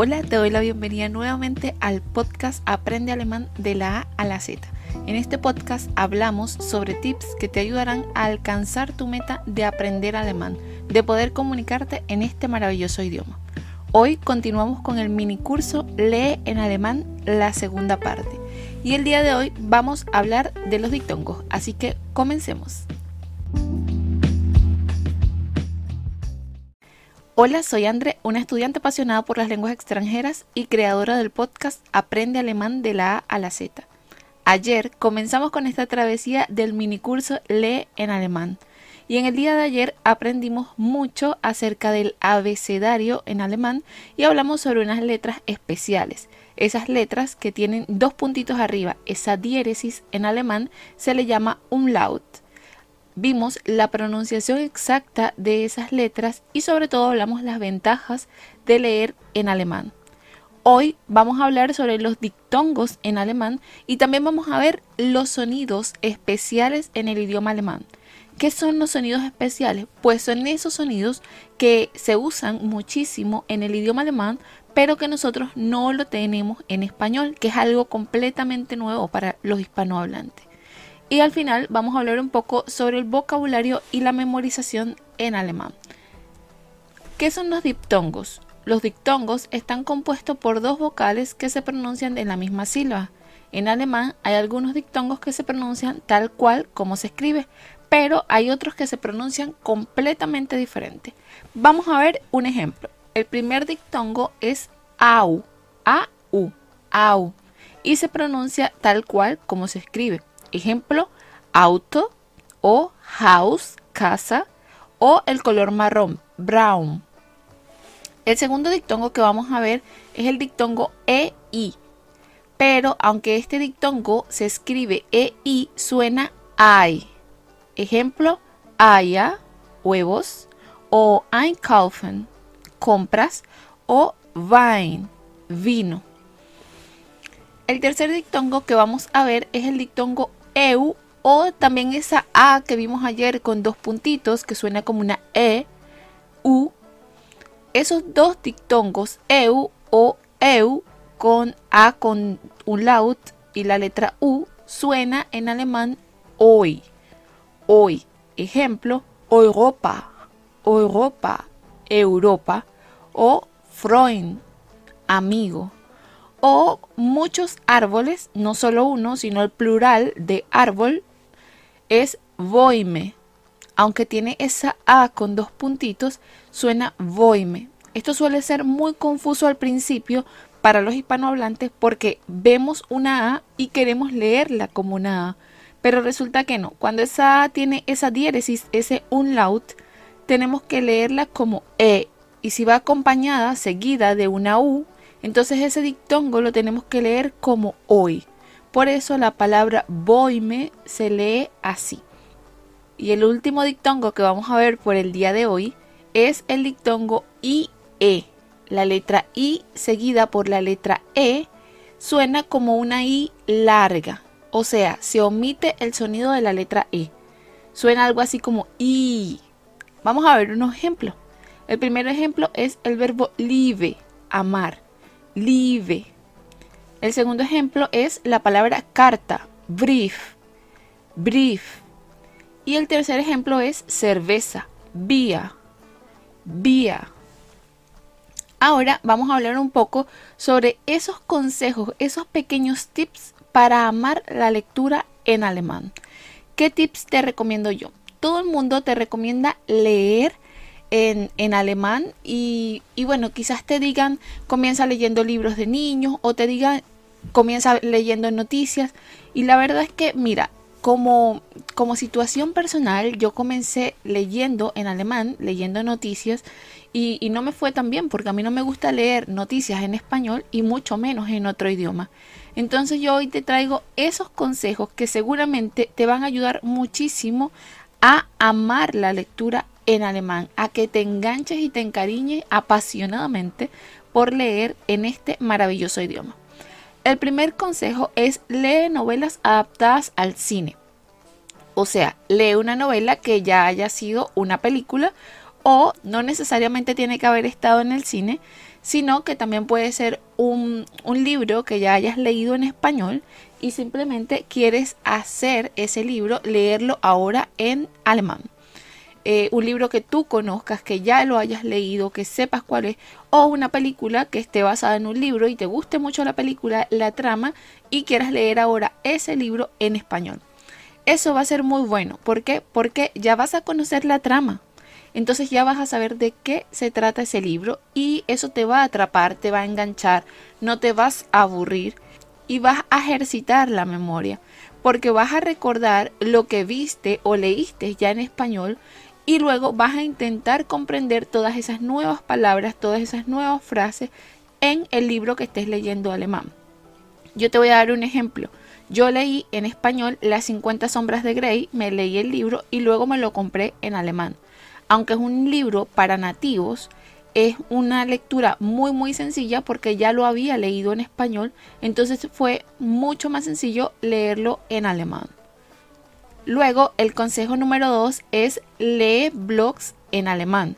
Hola, te doy la bienvenida nuevamente al podcast Aprende Alemán de la A a la Z. En este podcast hablamos sobre tips que te ayudarán a alcanzar tu meta de aprender alemán, de poder comunicarte en este maravilloso idioma. Hoy continuamos con el mini curso Lee en alemán la segunda parte. Y el día de hoy vamos a hablar de los dictongos, así que comencemos. Hola, soy André, una estudiante apasionada por las lenguas extranjeras y creadora del podcast Aprende Alemán de la A a la Z. Ayer comenzamos con esta travesía del minicurso Lee en Alemán. Y en el día de ayer aprendimos mucho acerca del abecedario en alemán y hablamos sobre unas letras especiales. Esas letras que tienen dos puntitos arriba, esa diéresis en alemán se le llama umlaut vimos la pronunciación exacta de esas letras y sobre todo hablamos las ventajas de leer en alemán. Hoy vamos a hablar sobre los dictongos en alemán y también vamos a ver los sonidos especiales en el idioma alemán. ¿Qué son los sonidos especiales? Pues son esos sonidos que se usan muchísimo en el idioma alemán, pero que nosotros no lo tenemos en español, que es algo completamente nuevo para los hispanohablantes. Y al final vamos a hablar un poco sobre el vocabulario y la memorización en alemán. ¿Qué son los diptongos? Los diptongos están compuestos por dos vocales que se pronuncian en la misma sílaba. En alemán hay algunos diptongos que se pronuncian tal cual como se escribe, pero hay otros que se pronuncian completamente diferente. Vamos a ver un ejemplo. El primer diptongo es au, a-u, au, y se pronuncia tal cual como se escribe. Ejemplo, auto o house, casa o el color marrón, brown. El segundo dictongo que vamos a ver es el dictongo EI. Pero aunque este dictongo se escribe EI, suena AI. Ejemplo, haya, huevos, o einkaufen, compras, o Wein, vino. El tercer dictongo que vamos a ver es el dictongo EU o también esa A que vimos ayer con dos puntitos que suena como una E, U. Esos dos dictongos EU o EU con A con un laut y la letra U suena en alemán hoy. Hoy. Ejemplo, Europa, Europa, Europa o Freund, amigo o muchos árboles, no solo uno, sino el plural de árbol es voime. Aunque tiene esa A con dos puntitos, suena voime. Esto suele ser muy confuso al principio para los hispanohablantes porque vemos una A y queremos leerla como una A. Pero resulta que no. Cuando esa A tiene esa diéresis, ese unlaut, tenemos que leerla como E. Y si va acompañada, seguida de una U, entonces ese dictongo lo tenemos que leer como hoy. Por eso la palabra boime se lee así. Y el último dictongo que vamos a ver por el día de hoy es el dictongo IE. La letra I seguida por la letra E suena como una I larga. O sea, se omite el sonido de la letra E. Suena algo así como I. Vamos a ver unos ejemplos. El primer ejemplo es el verbo live, amar. El segundo ejemplo es la palabra carta, brief, brief. Y el tercer ejemplo es cerveza, vía, vía. Ahora vamos a hablar un poco sobre esos consejos, esos pequeños tips para amar la lectura en alemán. ¿Qué tips te recomiendo yo? Todo el mundo te recomienda leer en, alemán y, bueno, quizás te digan comienza leyendo libros de niños o te digan comienza leyendo noticias y la verdad es que mira, como, como situación personal yo comencé leyendo en alemán, leyendo noticias y, y no me fue tan bien porque a mí no me gusta leer noticias en español y mucho menos en otro idioma. Entonces yo hoy te traigo esos consejos que seguramente te van a ayudar muchísimo a amar la lectura en alemán, a que te enganches y te encariñes apasionadamente por leer en este maravilloso idioma. El primer consejo es lee novelas adaptadas al cine. O sea, lee una novela que ya haya sido una película o no necesariamente tiene que haber estado en el cine, sino que también puede ser un, un libro que ya hayas leído en español y simplemente quieres hacer ese libro, leerlo ahora en alemán. Eh, un libro que tú conozcas, que ya lo hayas leído, que sepas cuál es, o una película que esté basada en un libro y te guste mucho la película, la trama, y quieras leer ahora ese libro en español. Eso va a ser muy bueno. ¿Por qué? Porque ya vas a conocer la trama. Entonces ya vas a saber de qué se trata ese libro y eso te va a atrapar, te va a enganchar, no te vas a aburrir y vas a ejercitar la memoria porque vas a recordar lo que viste o leíste ya en español y luego vas a intentar comprender todas esas nuevas palabras, todas esas nuevas frases en el libro que estés leyendo alemán. Yo te voy a dar un ejemplo. Yo leí en español Las 50 sombras de Grey, me leí el libro y luego me lo compré en alemán. Aunque es un libro para nativos, es una lectura muy muy sencilla porque ya lo había leído en español, entonces fue mucho más sencillo leerlo en alemán. Luego, el consejo número dos es lee blogs en alemán.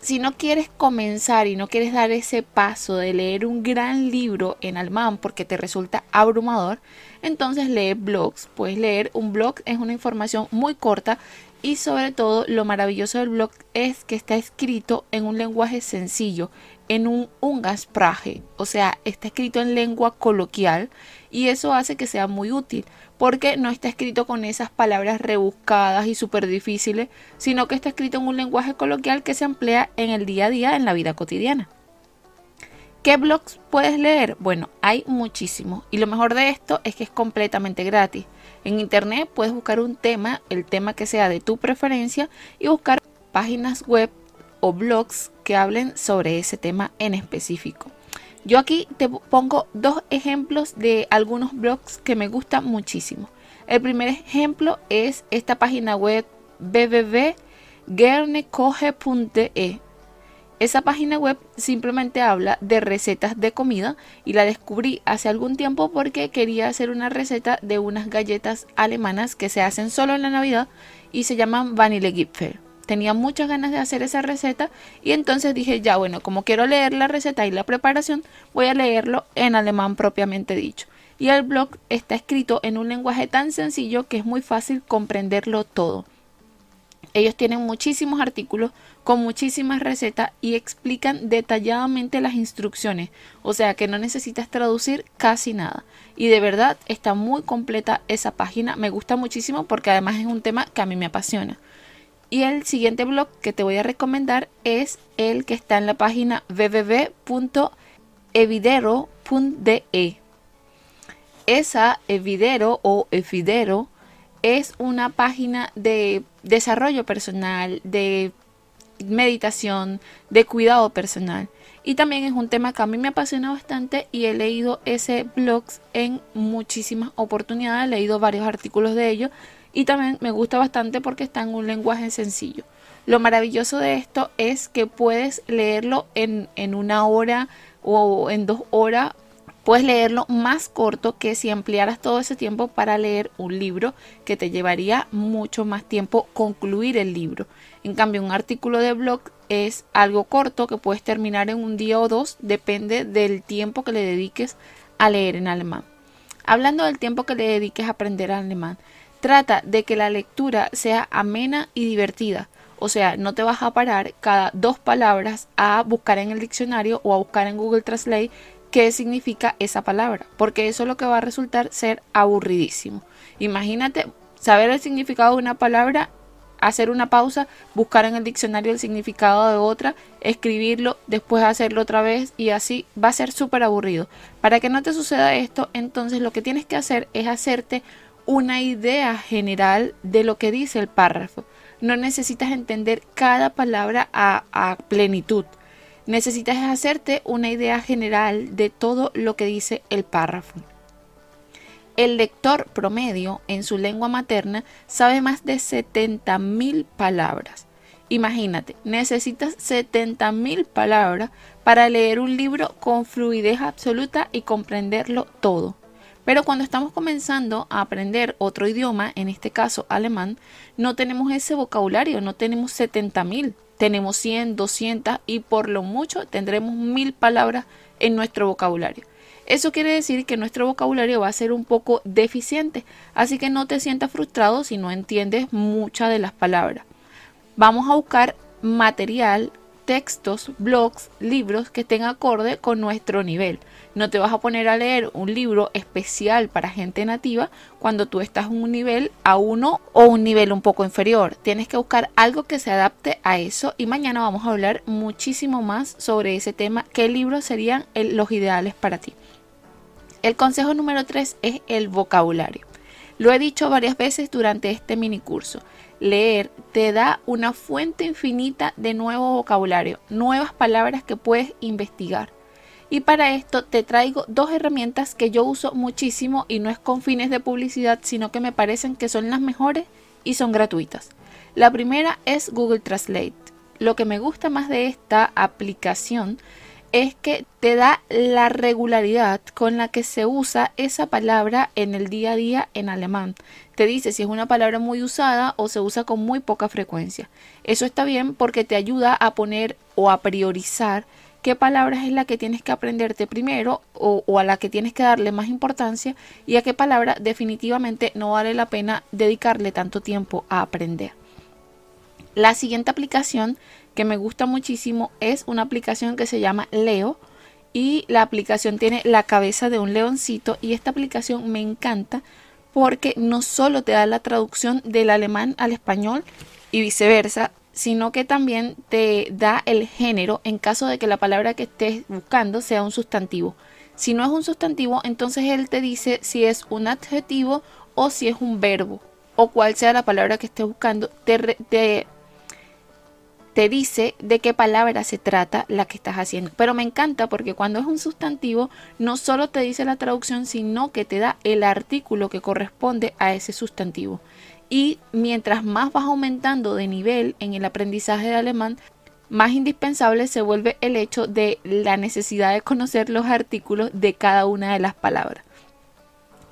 Si no quieres comenzar y no quieres dar ese paso de leer un gran libro en alemán porque te resulta abrumador, entonces lee blogs. Puedes leer un blog, es una información muy corta y sobre todo lo maravilloso del blog es que está escrito en un lenguaje sencillo, en un Ungarsprache, o sea, está escrito en lengua coloquial y eso hace que sea muy útil porque no está escrito con esas palabras rebuscadas y súper difíciles, sino que está escrito en un lenguaje coloquial que se emplea en el día a día en la vida cotidiana. ¿Qué blogs puedes leer? Bueno, hay muchísimos y lo mejor de esto es que es completamente gratis. En internet puedes buscar un tema, el tema que sea de tu preferencia y buscar páginas web o blogs que hablen sobre ese tema en específico. Yo aquí te pongo dos ejemplos de algunos blogs que me gustan muchísimo. El primer ejemplo es esta página web www.gernecoge.e. Esa página web simplemente habla de recetas de comida y la descubrí hace algún tiempo porque quería hacer una receta de unas galletas alemanas que se hacen solo en la Navidad y se llaman Vanillegipfel tenía muchas ganas de hacer esa receta y entonces dije, ya bueno, como quiero leer la receta y la preparación, voy a leerlo en alemán propiamente dicho. Y el blog está escrito en un lenguaje tan sencillo que es muy fácil comprenderlo todo. Ellos tienen muchísimos artículos con muchísimas recetas y explican detalladamente las instrucciones, o sea que no necesitas traducir casi nada. Y de verdad está muy completa esa página, me gusta muchísimo porque además es un tema que a mí me apasiona. Y el siguiente blog que te voy a recomendar es el que está en la página www.evidero.de. Esa Evidero o Evidero es una página de desarrollo personal, de meditación, de cuidado personal. Y también es un tema que a mí me apasiona bastante y he leído ese blog en muchísimas oportunidades, he leído varios artículos de ellos y también me gusta bastante porque está en un lenguaje sencillo. Lo maravilloso de esto es que puedes leerlo en, en una hora o en dos horas. Puedes leerlo más corto que si ampliaras todo ese tiempo para leer un libro que te llevaría mucho más tiempo concluir el libro. En cambio, un artículo de blog es algo corto que puedes terminar en un día o dos, depende del tiempo que le dediques a leer en alemán. Hablando del tiempo que le dediques a aprender alemán, Trata de que la lectura sea amena y divertida. O sea, no te vas a parar cada dos palabras a buscar en el diccionario o a buscar en Google Translate qué significa esa palabra, porque eso es lo que va a resultar ser aburridísimo. Imagínate saber el significado de una palabra, hacer una pausa, buscar en el diccionario el significado de otra, escribirlo, después hacerlo otra vez y así va a ser súper aburrido. Para que no te suceda esto, entonces lo que tienes que hacer es hacerte una idea general de lo que dice el párrafo. No necesitas entender cada palabra a, plenitud. Necesitas hacerte una idea general de todo lo que dice el párrafo. El lector promedio en su lengua materna sabe más de 70.000 palabras. Imagínate, necesitas 70.000 palabras para leer un libro con fluidez absoluta y comprenderlo todo. Pero cuando estamos comenzando a aprender otro idioma, en este caso alemán, no tenemos ese vocabulario, no tenemos 70.000. tenemos 100, 200 y por lo mucho tendremos mil palabras en nuestro vocabulario. Eso quiere decir que nuestro vocabulario va a ser un poco deficiente, así que no te sientas frustrado si no entiendes muchas de las palabras. Vamos a buscar material, textos, blogs, libros que estén acorde con nuestro nivel. No te vas a poner a leer un libro especial para gente nativa cuando tú estás en un nivel A1 o un nivel un poco inferior. Tienes que buscar algo que se adapte a eso y mañana vamos a hablar muchísimo más sobre ese tema, qué libros serían los ideales para ti. El consejo número 3 es el vocabulario. Lo he dicho varias veces durante este mini curso. Leer te da una fuente infinita de nuevo vocabulario, nuevas palabras que puedes investigar. Y para esto te traigo dos herramientas que yo uso muchísimo y no es con fines de publicidad, sino que me parecen que son las mejores y son gratuitas. La primera es Google Translate. Lo que me gusta más de esta aplicación es que te da la regularidad con la que se usa esa palabra en el día a día en alemán. Te dice si es una palabra muy usada o se usa con muy poca frecuencia. Eso está bien porque te ayuda a poner o a priorizar qué palabras es la que tienes que aprenderte primero o, o, a la que tienes que darle más importancia y a qué palabra definitivamente no vale la pena dedicarle tanto tiempo a aprender. La siguiente aplicación que me gusta muchísimo es una aplicación que se llama Leo y la aplicación tiene la cabeza de un leoncito y esta aplicación me encanta porque no solo te da la traducción del alemán al español y viceversa, sino que también te da el género en caso de que la palabra que estés buscando sea un sustantivo. Si no es un sustantivo, entonces él te dice si es un adjetivo o si es un verbo o cual sea la palabra que estés buscando. Te, te te dice de qué palabra se trata la que estás haciendo. Pero me encanta porque cuando es un sustantivo no solo te dice la traducción, sino que te da el artículo que corresponde a ese sustantivo. Y mientras más vas aumentando de nivel en el aprendizaje de alemán, más indispensable se vuelve el hecho de la necesidad de conocer los artículos de cada una de las palabras.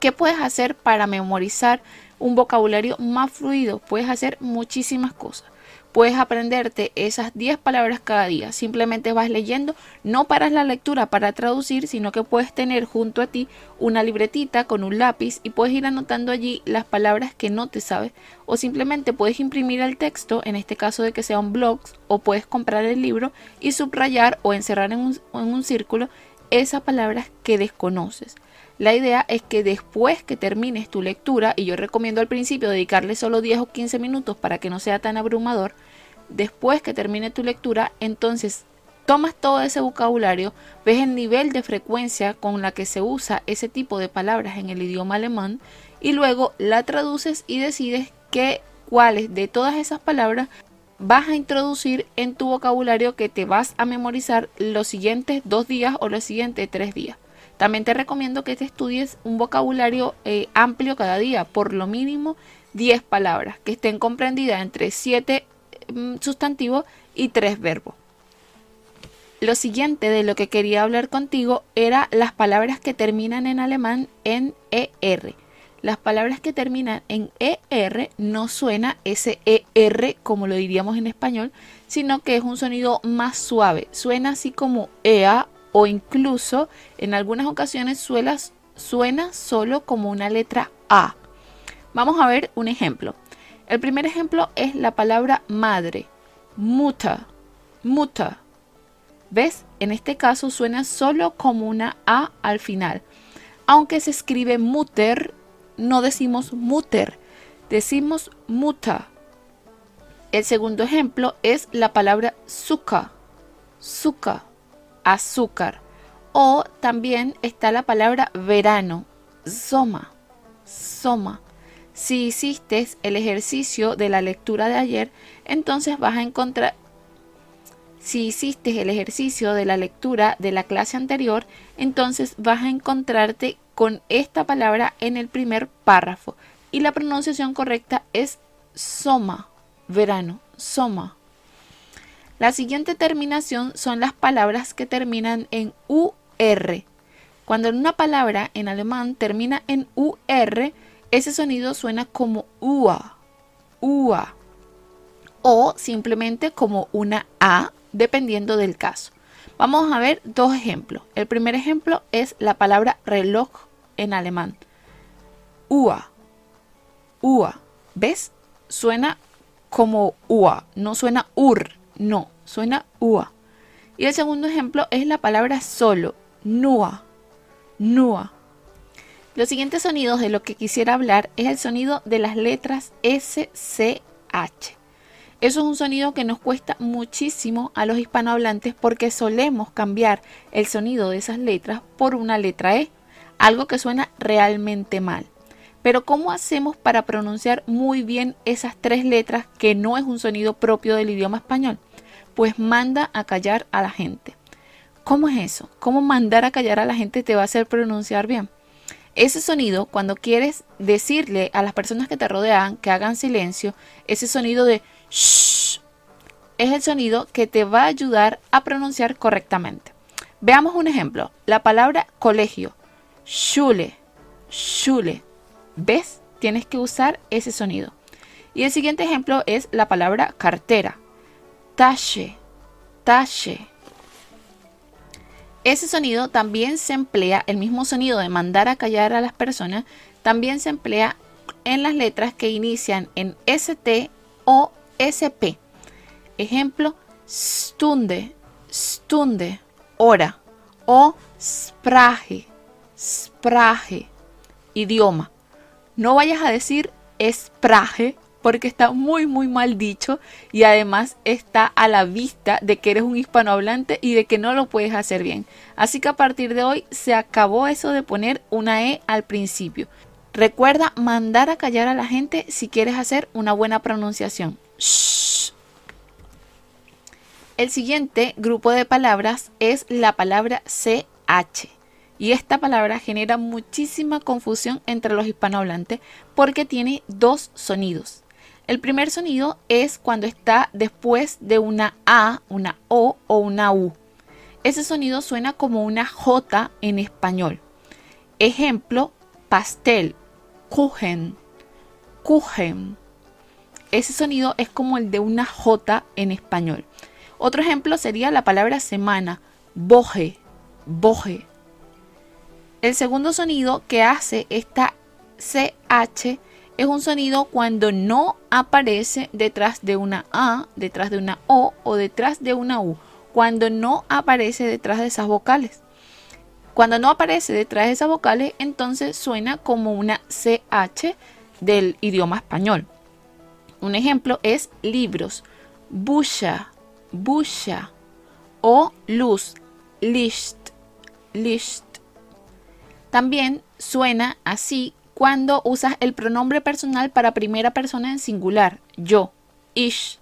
¿Qué puedes hacer para memorizar un vocabulario más fluido? Puedes hacer muchísimas cosas puedes aprenderte esas 10 palabras cada día. Simplemente vas leyendo, no paras la lectura para traducir, sino que puedes tener junto a ti una libretita con un lápiz y puedes ir anotando allí las palabras que no te sabes. O simplemente puedes imprimir el texto, en este caso de que sea un blog, o puedes comprar el libro y subrayar o encerrar en un, en un círculo esas palabras que desconoces. La idea es que después que termines tu lectura, y yo recomiendo al principio dedicarle solo 10 o 15 minutos para que no sea tan abrumador, después que termine tu lectura, entonces tomas todo ese vocabulario, ves el nivel de frecuencia con la que se usa ese tipo de palabras en el idioma alemán y luego la traduces y decides qué cuáles de todas esas palabras vas a introducir en tu vocabulario que te vas a memorizar los siguientes dos días o los siguientes tres días. También te recomiendo que te estudies un vocabulario eh, amplio cada día, por lo mínimo 10 palabras, que estén comprendidas entre 7 mm, sustantivos y 3 verbos. Lo siguiente de lo que quería hablar contigo era las palabras que terminan en alemán en ER. Las palabras que terminan en ER no suena ese ER como lo diríamos en español, sino que es un sonido más suave. Suena así como EA o incluso en algunas ocasiones suena solo como una letra A. Vamos a ver un ejemplo. El primer ejemplo es la palabra madre, muta, muta. ¿Ves? En este caso suena solo como una A al final. Aunque se escribe mutter, no decimos mutter, decimos muta. El segundo ejemplo es la palabra suka, suka azúcar. O también está la palabra verano, soma, soma. Si hiciste el ejercicio de la lectura de ayer, entonces vas a encontrar, si hiciste el ejercicio de la lectura de la clase anterior, entonces vas a encontrarte con esta palabra en el primer párrafo. Y la pronunciación correcta es soma, verano, soma. La siguiente terminación son las palabras que terminan en UR. Cuando una palabra en alemán termina en UR, ese sonido suena como UA. UA. o simplemente como una A, dependiendo del caso. Vamos a ver dos ejemplos. El primer ejemplo es la palabra reloj en alemán. Ua. Ua. ¿Ves? Suena como ua, no suena ur, no, suena ua. Y el segundo ejemplo es la palabra solo, nua, nua. Los siguientes sonidos de lo que quisiera hablar es el sonido de las letras S, C, H. Eso es un sonido que nos cuesta muchísimo a los hispanohablantes porque solemos cambiar el sonido de esas letras por una letra E, algo que suena realmente mal. Pero ¿cómo hacemos para pronunciar muy bien esas tres letras que no es un sonido propio del idioma español? Pues manda a callar a la gente. ¿Cómo es eso? ¿Cómo mandar a callar a la gente te va a hacer pronunciar bien? Ese sonido, cuando quieres decirle a las personas que te rodean que hagan silencio, ese sonido de shh es el sonido que te va a ayudar a pronunciar correctamente. Veamos un ejemplo. La palabra colegio. Schule. Schule. ¿Ves? Tienes que usar ese sonido. Y el siguiente ejemplo es la palabra cartera. Tasche, tasche. Ese sonido también se emplea, el mismo sonido de mandar a callar a las personas, también se emplea en las letras que inician en ST o SP. Ejemplo, stunde, stunde, hora. O sprache, sprache, idioma. No vayas a decir sprache porque está muy muy mal dicho y además está a la vista de que eres un hispanohablante y de que no lo puedes hacer bien. Así que a partir de hoy se acabó eso de poner una E al principio. Recuerda mandar a callar a la gente si quieres hacer una buena pronunciación. El siguiente grupo de palabras es la palabra CH. Y esta palabra genera muchísima confusión entre los hispanohablantes porque tiene dos sonidos. El primer sonido es cuando está después de una A, una O o una U. Ese sonido suena como una J en español. Ejemplo, pastel, Kuchen, Kuchen. Ese sonido es como el de una J en español. Otro ejemplo sería la palabra semana, boje, boje. El segundo sonido que hace esta CH es un sonido cuando no aparece detrás de una A, detrás de una O o detrás de una U. Cuando no aparece detrás de esas vocales. Cuando no aparece detrás de esas vocales, entonces suena como una CH del idioma español. Un ejemplo es libros, busha, busha o luz, licht, licht. También suena así cuando usas el pronombre personal para primera persona en singular, yo, ish,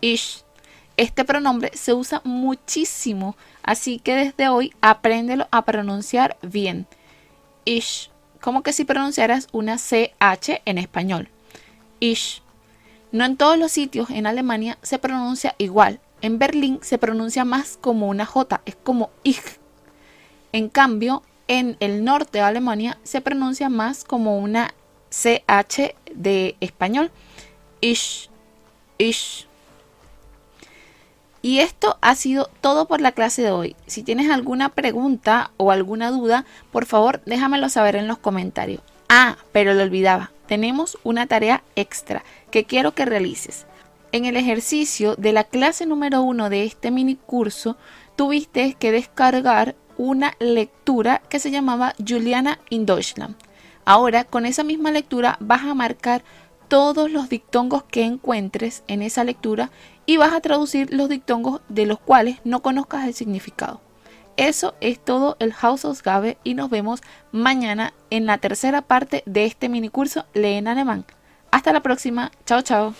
ish. Este pronombre se usa muchísimo, así que desde hoy apréndelo a pronunciar bien. Ish, como que si pronunciaras una CH en español. Ish. No en todos los sitios en Alemania se pronuncia igual. En Berlín se pronuncia más como una J, es como ich. En cambio, en el norte de Alemania se pronuncia más como una CH de español. Ish. Y esto ha sido todo por la clase de hoy. Si tienes alguna pregunta o alguna duda, por favor déjamelo saber en los comentarios. Ah, pero lo olvidaba. Tenemos una tarea extra que quiero que realices. En el ejercicio de la clase número uno de este mini curso, tuviste que descargar una lectura que se llamaba Juliana in Deutschland. Ahora, con esa misma lectura vas a marcar todos los dictongos que encuentres en esa lectura y vas a traducir los dictongos de los cuales no conozcas el significado. Eso es todo el House of Gabe y nos vemos mañana en la tercera parte de este mini curso Lee en Alemán. Hasta la próxima. Chao, chao.